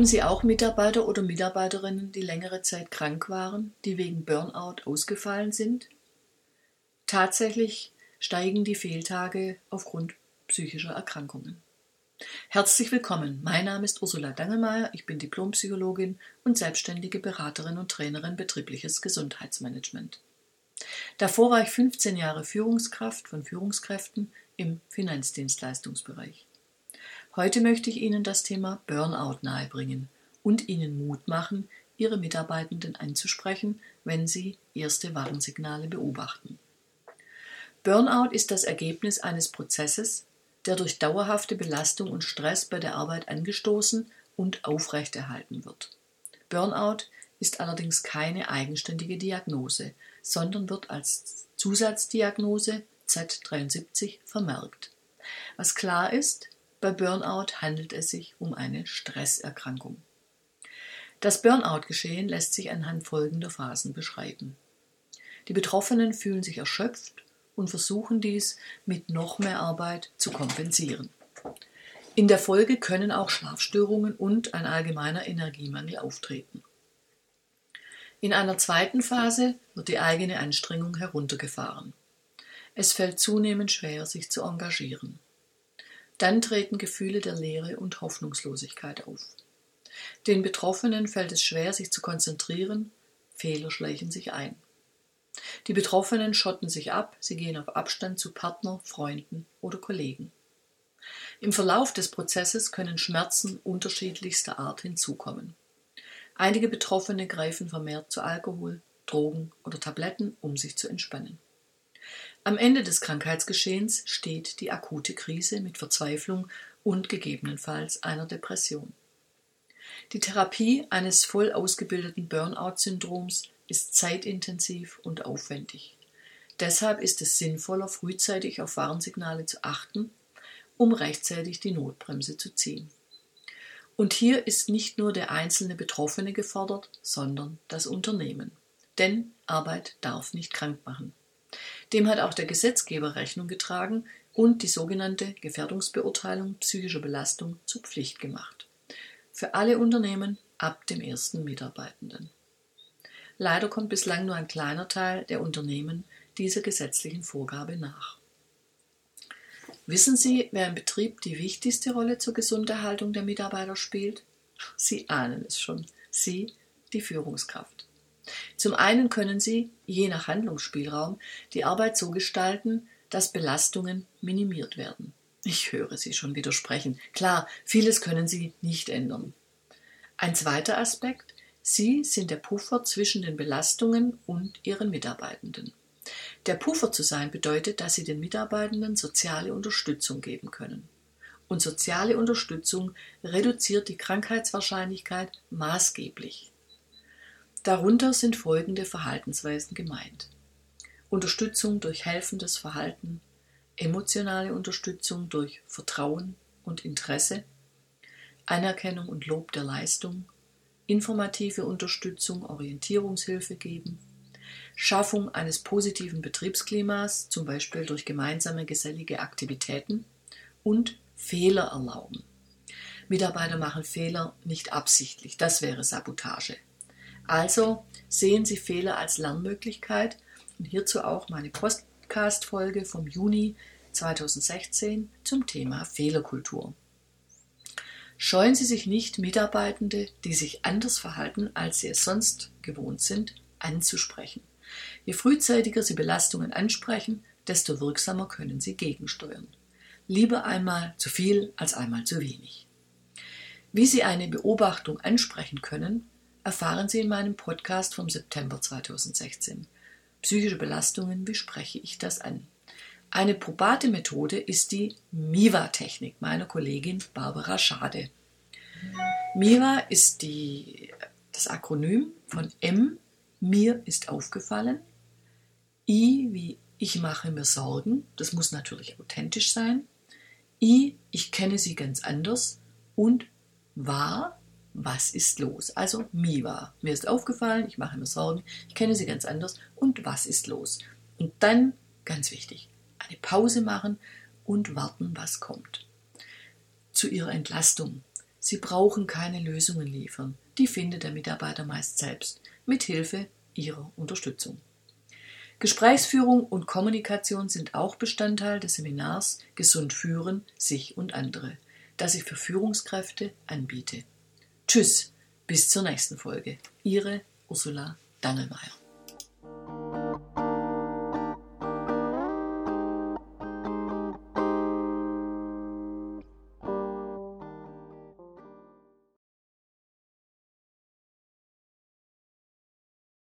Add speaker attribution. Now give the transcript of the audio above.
Speaker 1: Haben Sie auch Mitarbeiter oder Mitarbeiterinnen, die längere Zeit krank waren, die wegen Burnout ausgefallen sind? Tatsächlich steigen die Fehltage aufgrund psychischer Erkrankungen. Herzlich willkommen. Mein Name ist Ursula Dangelmeier. Ich bin Diplompsychologin und selbstständige Beraterin und Trainerin betriebliches Gesundheitsmanagement. Davor war ich 15 Jahre Führungskraft von Führungskräften im Finanzdienstleistungsbereich. Heute möchte ich Ihnen das Thema Burnout nahebringen und Ihnen Mut machen, Ihre Mitarbeitenden anzusprechen, wenn Sie erste Warnsignale beobachten. Burnout ist das Ergebnis eines Prozesses, der durch dauerhafte Belastung und Stress bei der Arbeit angestoßen und aufrechterhalten wird. Burnout ist allerdings keine eigenständige Diagnose, sondern wird als Zusatzdiagnose Z73 vermerkt. Was klar ist, bei Burnout handelt es sich um eine Stresserkrankung. Das Burnout-Geschehen lässt sich anhand folgender Phasen beschreiben. Die Betroffenen fühlen sich erschöpft und versuchen dies mit noch mehr Arbeit zu kompensieren. In der Folge können auch Schlafstörungen und ein allgemeiner Energiemangel auftreten. In einer zweiten Phase wird die eigene Anstrengung heruntergefahren. Es fällt zunehmend schwer, sich zu engagieren. Dann treten Gefühle der Leere und Hoffnungslosigkeit auf. Den Betroffenen fällt es schwer, sich zu konzentrieren, Fehler schleichen sich ein. Die Betroffenen schotten sich ab, sie gehen auf Abstand zu Partner, Freunden oder Kollegen. Im Verlauf des Prozesses können Schmerzen unterschiedlichster Art hinzukommen. Einige Betroffene greifen vermehrt zu Alkohol, Drogen oder Tabletten, um sich zu entspannen. Am Ende des Krankheitsgeschehens steht die akute Krise mit Verzweiflung und gegebenenfalls einer Depression. Die Therapie eines voll ausgebildeten Burnout-Syndroms ist zeitintensiv und aufwendig. Deshalb ist es sinnvoller, frühzeitig auf Warnsignale zu achten, um rechtzeitig die Notbremse zu ziehen. Und hier ist nicht nur der einzelne Betroffene gefordert, sondern das Unternehmen. Denn Arbeit darf nicht krank machen. Dem hat auch der Gesetzgeber Rechnung getragen und die sogenannte Gefährdungsbeurteilung psychischer Belastung zur Pflicht gemacht. Für alle Unternehmen ab dem ersten Mitarbeitenden. Leider kommt bislang nur ein kleiner Teil der Unternehmen dieser gesetzlichen Vorgabe nach. Wissen Sie, wer im Betrieb die wichtigste Rolle zur Gesunderhaltung der Mitarbeiter spielt? Sie ahnen es schon. Sie, die Führungskraft. Zum einen können Sie, je nach Handlungsspielraum, die Arbeit so gestalten, dass Belastungen minimiert werden. Ich höre Sie schon widersprechen. Klar, vieles können Sie nicht ändern. Ein zweiter Aspekt, Sie sind der Puffer zwischen den Belastungen und Ihren Mitarbeitenden. Der Puffer zu sein bedeutet, dass Sie den Mitarbeitenden soziale Unterstützung geben können. Und soziale Unterstützung reduziert die Krankheitswahrscheinlichkeit maßgeblich. Darunter sind folgende Verhaltensweisen gemeint. Unterstützung durch helfendes Verhalten, emotionale Unterstützung durch Vertrauen und Interesse, Anerkennung und Lob der Leistung, informative Unterstützung, Orientierungshilfe geben, Schaffung eines positiven Betriebsklimas, zum Beispiel durch gemeinsame gesellige Aktivitäten und Fehler erlauben. Mitarbeiter machen Fehler nicht absichtlich, das wäre Sabotage. Also sehen Sie Fehler als Lernmöglichkeit und hierzu auch meine Podcast-Folge vom Juni 2016 zum Thema Fehlerkultur. Scheuen Sie sich nicht, Mitarbeitende, die sich anders verhalten, als sie es sonst gewohnt sind, anzusprechen. Je frühzeitiger Sie Belastungen ansprechen, desto wirksamer können Sie gegensteuern. Lieber einmal zu viel als einmal zu wenig. Wie Sie eine Beobachtung ansprechen können, erfahren Sie in meinem Podcast vom September 2016. Psychische Belastungen, wie spreche ich das an? Eine probate Methode ist die MIVA-Technik meiner Kollegin Barbara Schade. MIVA ist die, das Akronym von M, mir ist aufgefallen, I wie ich mache mir Sorgen, das muss natürlich authentisch sein, I, ich kenne sie ganz anders und war, was ist los? Also Miwa. Mir ist aufgefallen, ich mache mir Sorgen, ich kenne sie ganz anders und was ist los? Und dann, ganz wichtig, eine Pause machen und warten, was kommt. Zu ihrer Entlastung. Sie brauchen keine Lösungen liefern. Die findet der Mitarbeiter meist selbst, mit Hilfe Ihrer Unterstützung. Gesprächsführung und Kommunikation sind auch Bestandteil des Seminars Gesund führen, sich und andere, das ich für Führungskräfte anbiete. Tschüss, bis zur nächsten Folge. Ihre Ursula Dangelmeier.